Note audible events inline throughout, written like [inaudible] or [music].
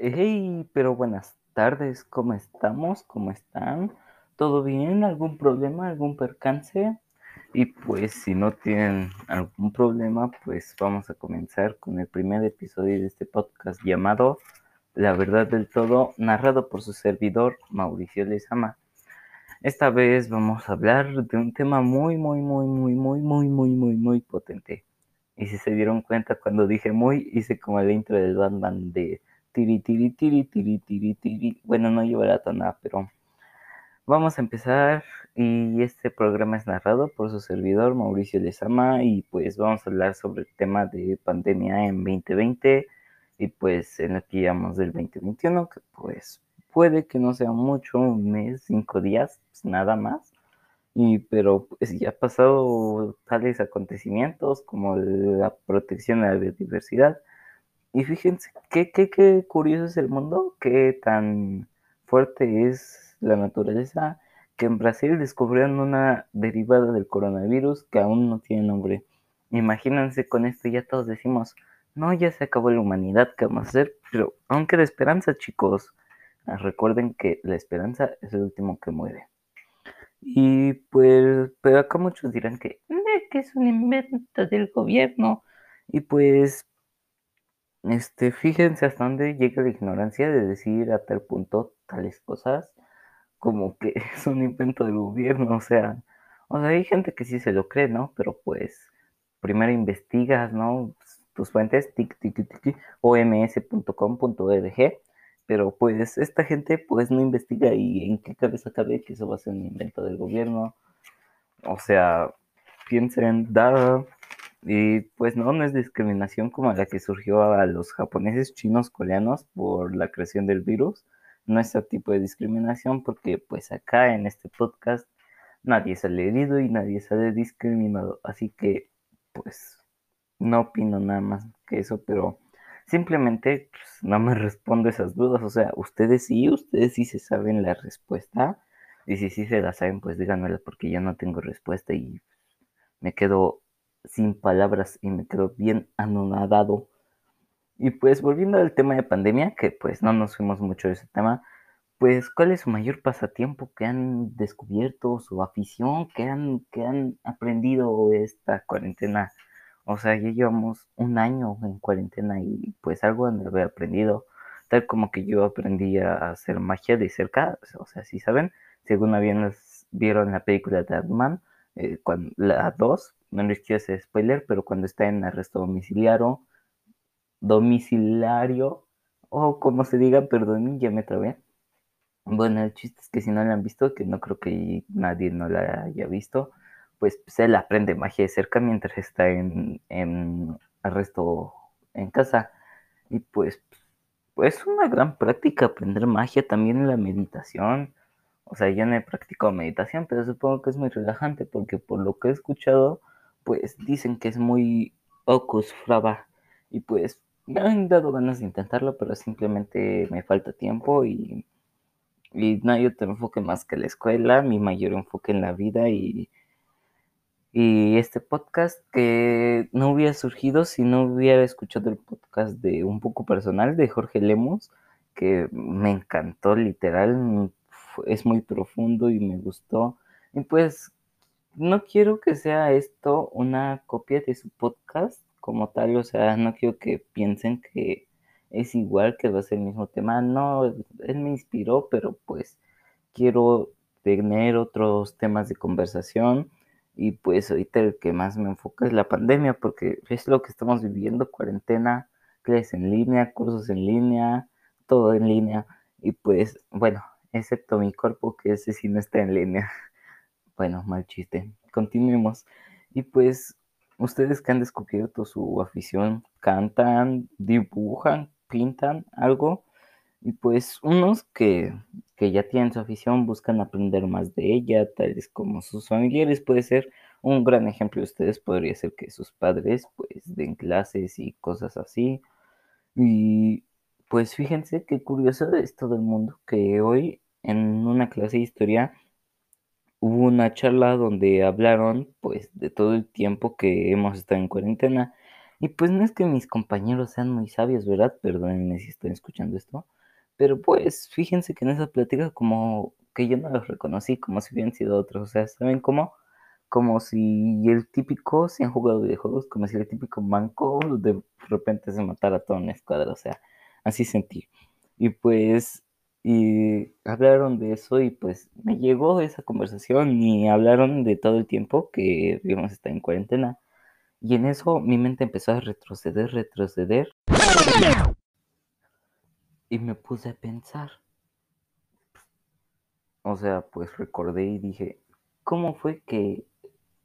Hey, pero buenas tardes, ¿cómo estamos? ¿Cómo están? ¿Todo bien? ¿Algún problema? ¿Algún percance? Y pues si no tienen algún problema, pues vamos a comenzar con el primer episodio de este podcast llamado La verdad del todo, narrado por su servidor Mauricio Lezama. Esta vez vamos a hablar de un tema muy, muy, muy, muy, muy, muy, muy, muy, muy potente. Y si se dieron cuenta cuando dije muy, hice como el intro del Batman de tiri, tiri, tiri, tiri, tiri, tiri. Bueno, no lleva la tonada, pero vamos a empezar. Y este programa es narrado por su servidor Mauricio Lezama. Y pues vamos a hablar sobre el tema de pandemia en 2020 y pues en el que del 2021, que pues puede que no sea mucho, un mes, cinco días, pues nada más. Y, pero pues ya ha pasado tales acontecimientos como la protección a la biodiversidad. Y fíjense qué, qué, qué curioso es el mundo, qué tan fuerte es la naturaleza, que en Brasil descubrieron una derivada del coronavirus que aún no tiene nombre. Imagínense con esto ya todos decimos, no, ya se acabó la humanidad, ¿qué vamos a hacer? Pero aunque de esperanza, chicos. Recuerden que la esperanza es el último que muere. Y pues, pero acá muchos dirán que, que es un invento del gobierno. Y pues, este, fíjense hasta dónde llega la ignorancia de decir a tal punto tales cosas como que [laughs] es un invento del gobierno. O sea, o sea, hay gente que sí se lo cree, ¿no? Pero pues, primero investigas, ¿no? Tus fuentes, tic, tic, tic, oms.com.org pero pues esta gente pues no investiga y en qué cabeza cabe que eso va a ser un invento del gobierno. O sea, piensen, da, y pues no, no es discriminación como la que surgió a los japoneses, chinos, coreanos por la creación del virus. No es ese tipo de discriminación porque pues acá en este podcast nadie sale herido y nadie sale discriminado. Así que pues no opino nada más que eso, pero simplemente pues, no me [laughs] respondo esas dudas. O sea, ustedes sí, ustedes sí se saben la respuesta. Y si sí se la saben, pues díganmela porque yo no tengo respuesta y me quedo sin palabras y me quedo bien anonadado. Y pues volviendo al tema de pandemia, que pues no nos fuimos mucho de ese tema, pues ¿cuál es su mayor pasatiempo que han descubierto, su afición que han, que han aprendido esta cuarentena? O sea, ya llevamos un año en cuarentena y pues algo no he aprendido. Tal como que yo aprendí a hacer magia de cerca. O sea, si saben, según habían vieron la película de Batman, eh, la 2, no les quiero hacer spoiler, pero cuando está en arresto domiciliario, domiciliario, o como se diga, perdón, ya me trabé. Bueno, el chiste es que si no la han visto, que no creo que nadie no la haya visto, pues, pues él aprende magia de cerca mientras está en, en arresto en casa. Y pues, pues es una gran práctica aprender magia también en la meditación. O sea, yo no he practicado meditación, pero supongo que es muy relajante porque por lo que he escuchado, pues dicen que es muy ocus fraba. Y pues me han dado ganas de intentarlo, pero simplemente me falta tiempo y, y no hay otro enfoque más que la escuela, mi mayor enfoque en la vida y y este podcast que no hubiera surgido si no hubiera escuchado el podcast de Un poco personal de Jorge Lemos, que me encantó literal, es muy profundo y me gustó. Y pues no quiero que sea esto una copia de su podcast como tal, o sea, no quiero que piensen que es igual, que va a ser el mismo tema. No, él me inspiró, pero pues quiero tener otros temas de conversación y pues ahorita el que más me enfoca es la pandemia, porque es lo que estamos viviendo, cuarentena, clases en línea, cursos en línea, todo en línea. Y pues, bueno, excepto mi cuerpo, que ese sí no está en línea. Bueno, mal chiste. Continuemos. Y pues, ustedes que han descubierto su afición, cantan, dibujan, pintan algo. Y pues unos que, que ya tienen su afición buscan aprender más de ella, tales como sus familiares. Puede ser un gran ejemplo de ustedes, podría ser que sus padres pues den clases y cosas así. Y pues fíjense qué curioso es todo el mundo que hoy en una clase de historia hubo una charla donde hablaron pues de todo el tiempo que hemos estado en cuarentena Y pues no es que mis compañeros sean muy sabios, ¿verdad? Perdónenme si estoy escuchando esto. Pero pues fíjense que en esa plática como que yo no los reconocí como si hubieran sido otros. O sea, ¿saben cómo? Como si el típico, si han jugado videojuegos, como si el típico manco de repente se matara a toda una escuadra. O sea, así sentí. Y pues, y hablaron de eso y pues me llegó esa conversación y hablaron de todo el tiempo que íbamos a estar en cuarentena. Y en eso mi mente empezó a retroceder, retroceder. Y me puse a pensar. O sea, pues recordé y dije, ¿cómo fue que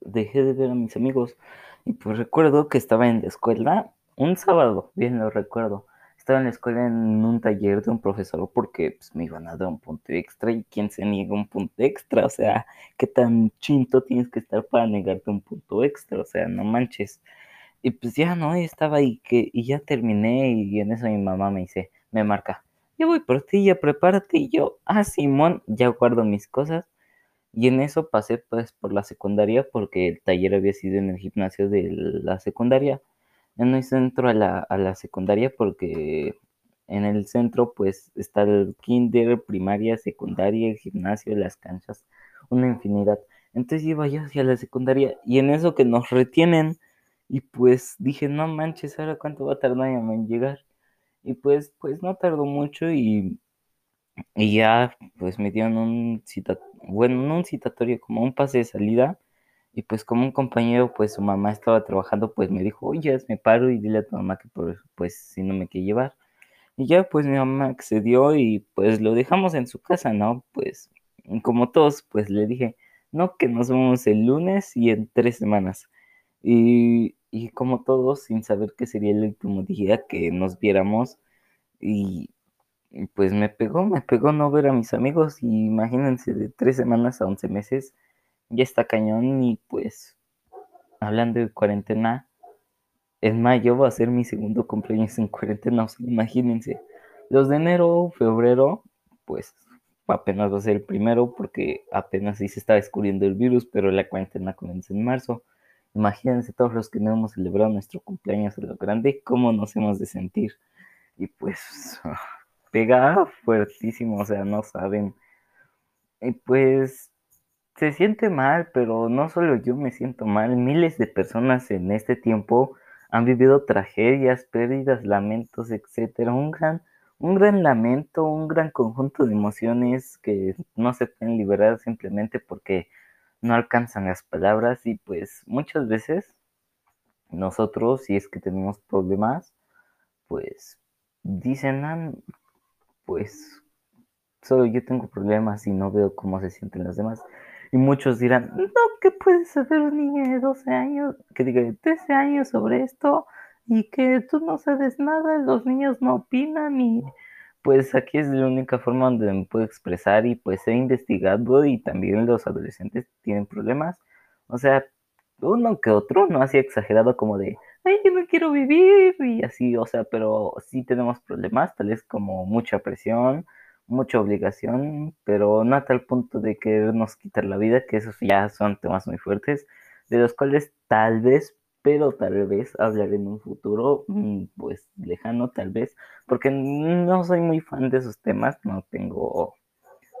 dejé de ver a mis amigos? Y pues recuerdo que estaba en la escuela un sábado, bien lo recuerdo. Estaba en la escuela en un taller de un profesor porque pues, me iban a dar un punto extra y quién se niega un punto extra, o sea, qué tan chinto tienes que estar para negarte un punto extra, o sea, no manches. Y pues ya no, estaba ahí que, y ya terminé y en eso mi mamá me dice, me marca, yo voy por ti, ya prepárate y yo, ah, Simón, ya guardo mis cosas. Y en eso pasé pues por la secundaria porque el taller había sido en el gimnasio de la secundaria. En el centro a la, a la secundaria porque en el centro pues está el kinder, primaria, secundaria, el gimnasio, las canchas, una infinidad. Entonces iba yo hacia la secundaria y en eso que nos retienen y pues dije, no manches, ahora cuánto va a tardar en llegar. Y pues, pues no tardó mucho y, y ya pues me dieron un bueno, no un citatorio, como un pase de salida. Y pues como un compañero, pues su mamá estaba trabajando, pues me dijo, oye, me paro y dile a tu mamá que por, pues si no me quiere llevar. Y ya pues mi mamá accedió y pues lo dejamos en su casa, ¿no? Pues como todos, pues le dije, no, que nos vemos el lunes y en tres semanas. Y, y como todos, sin saber que sería el último día que nos viéramos, y, pues me pegó, me pegó no ver a mis amigos, y imagínense, de tres semanas a once meses, ya está cañón, y pues, hablando de cuarentena, en mayo va a ser mi segundo cumpleaños en cuarentena, imagínense, los de enero, febrero, pues apenas va a ser el primero porque apenas sí se está descubriendo el virus, pero la cuarentena comienza en marzo. Imagínense todos los que no hemos celebrado nuestro cumpleaños a lo grande, cómo nos hemos de sentir. Y pues pega fuertísimo, o sea, no saben. Y pues se siente mal, pero no solo yo me siento mal, miles de personas en este tiempo han vivido tragedias, pérdidas, lamentos, etcétera, un gran un gran lamento, un gran conjunto de emociones que no se pueden liberar simplemente porque no alcanzan las palabras y pues muchas veces nosotros, si es que tenemos problemas, pues dicen, ah, pues solo yo tengo problemas y no veo cómo se sienten los demás. Y muchos dirán, no, ¿qué puede saber un niño de 12 años, que diga de 13 años sobre esto? Y que tú no sabes nada, los niños no opinan y pues aquí es la única forma donde me puedo expresar y pues he investigado y también los adolescentes tienen problemas. O sea, uno que otro, no así exagerado como de, ay, yo no quiero vivir y así, o sea, pero sí tenemos problemas, tal vez como mucha presión, mucha obligación, pero no a tal punto de querernos quitar la vida, que esos ya son temas muy fuertes, de los cuales tal vez pero tal vez hablaré en un futuro, mm, pues lejano tal vez, porque no soy muy fan de esos temas, no tengo,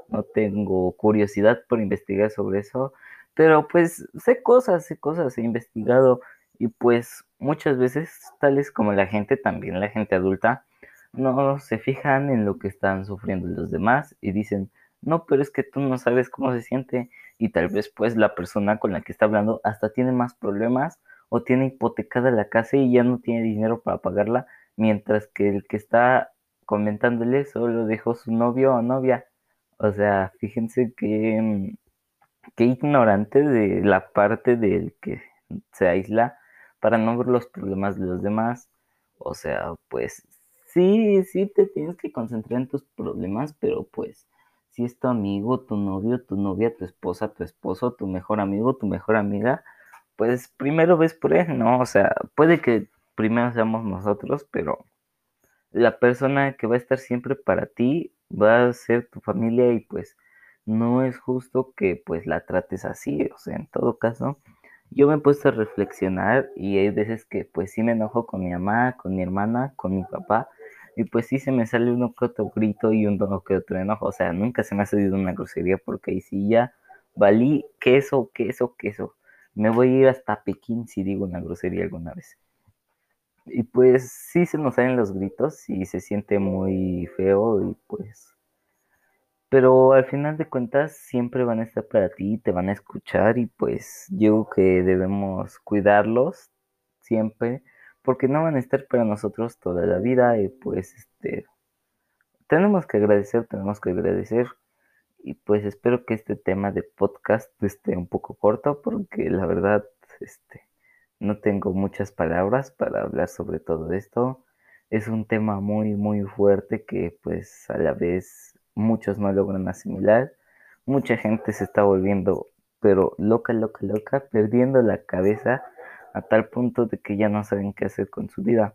no tengo curiosidad por investigar sobre eso, pero pues sé cosas, sé cosas, he investigado y pues muchas veces, tales como la gente, también la gente adulta, no se fijan en lo que están sufriendo los demás y dicen, no, pero es que tú no sabes cómo se siente y tal vez pues la persona con la que está hablando hasta tiene más problemas o tiene hipotecada la casa y ya no tiene dinero para pagarla, mientras que el que está comentándole solo dejó su novio o novia. O sea, fíjense que, mm, que ignorante de la parte del que se aísla para no ver los problemas de los demás. O sea, pues sí, sí te tienes que concentrar en tus problemas, pero pues si es tu amigo, tu novio, tu novia, tu esposa, tu esposo, tu mejor amigo, tu mejor amiga, pues primero ves por él, ¿no? O sea, puede que primero seamos nosotros, pero la persona que va a estar siempre para ti va a ser tu familia y pues no es justo que pues la trates así, o sea, en todo caso, yo me he puesto a reflexionar y hay veces que pues sí me enojo con mi mamá, con mi hermana, con mi papá y pues sí se me sale uno que otro grito y uno que otro enojo, o sea, nunca se me ha salido una grosería porque ahí sí ya valí queso, queso, queso. Me voy a ir hasta Pekín si digo una grosería alguna vez. Y pues sí se nos salen los gritos y se siente muy feo y pues pero al final de cuentas siempre van a estar para ti, te van a escuchar y pues yo que debemos cuidarlos siempre porque no van a estar para nosotros toda la vida y pues este tenemos que agradecer, tenemos que agradecer y pues espero que este tema de podcast esté un poco corto porque la verdad este no tengo muchas palabras para hablar sobre todo esto. Es un tema muy muy fuerte que pues a la vez muchos no logran asimilar, mucha gente se está volviendo, pero loca, loca, loca, perdiendo la cabeza a tal punto de que ya no saben qué hacer con su vida.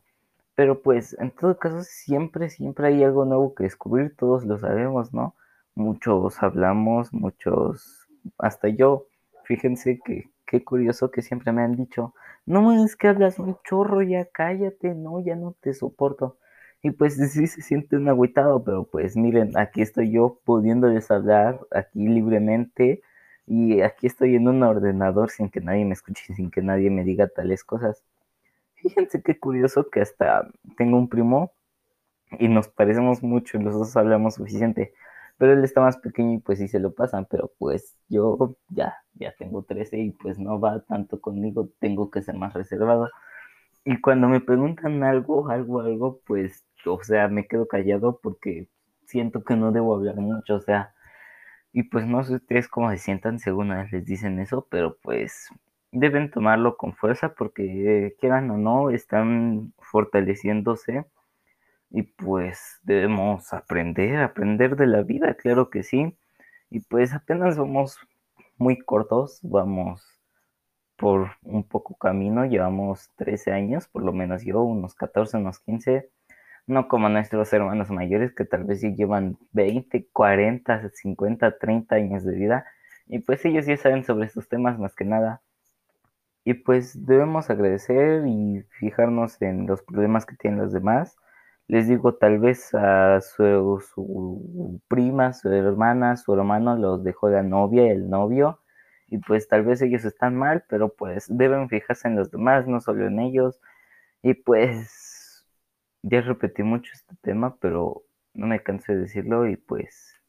Pero pues en todo caso siempre, siempre hay algo nuevo que descubrir, todos lo sabemos, ¿no? Muchos hablamos, muchos, hasta yo, fíjense que qué curioso que siempre me han dicho, no es que hablas un chorro, ya cállate, no, ya no te soporto. Y pues [laughs] sí se siente un agüitado, pero pues miren, aquí estoy yo pudiéndoles hablar aquí libremente y aquí estoy en un ordenador sin que nadie me escuche, sin que nadie me diga tales cosas. Fíjense qué curioso que hasta tengo un primo y nos parecemos mucho, los dos hablamos suficiente, pero él está más pequeño y pues sí se lo pasan, pero pues yo ya, ya tengo 13 y pues no va tanto conmigo, tengo que ser más reservado. Y cuando me preguntan algo, algo, algo, pues o sea, me quedo callado porque siento que no debo hablar mucho, o sea, y pues no sé ustedes cómo se sientan según a les dicen eso, pero pues deben tomarlo con fuerza porque quieran o no, están fortaleciéndose y pues debemos aprender, aprender de la vida, claro que sí, y pues apenas vamos muy cortos, vamos por un poco camino, llevamos 13 años, por lo menos yo, unos 14, unos 15, no como nuestros hermanos mayores que tal vez sí llevan 20, 40, 50, 30 años de vida y pues ellos ya saben sobre estos temas más que nada. Y pues debemos agradecer y fijarnos en los problemas que tienen los demás. Les digo, tal vez a su, su prima, su hermana, su hermano los dejó la novia, el novio, y pues tal vez ellos están mal, pero pues deben fijarse en los demás, no solo en ellos. Y pues ya repetí mucho este tema, pero no me canso de decirlo y pues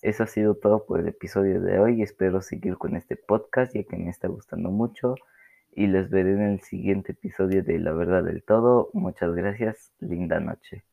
eso ha sido todo por el episodio de hoy. Espero seguir con este podcast ya que me está gustando mucho y les veré en el siguiente episodio de La Verdad del Todo. Muchas gracias, linda noche.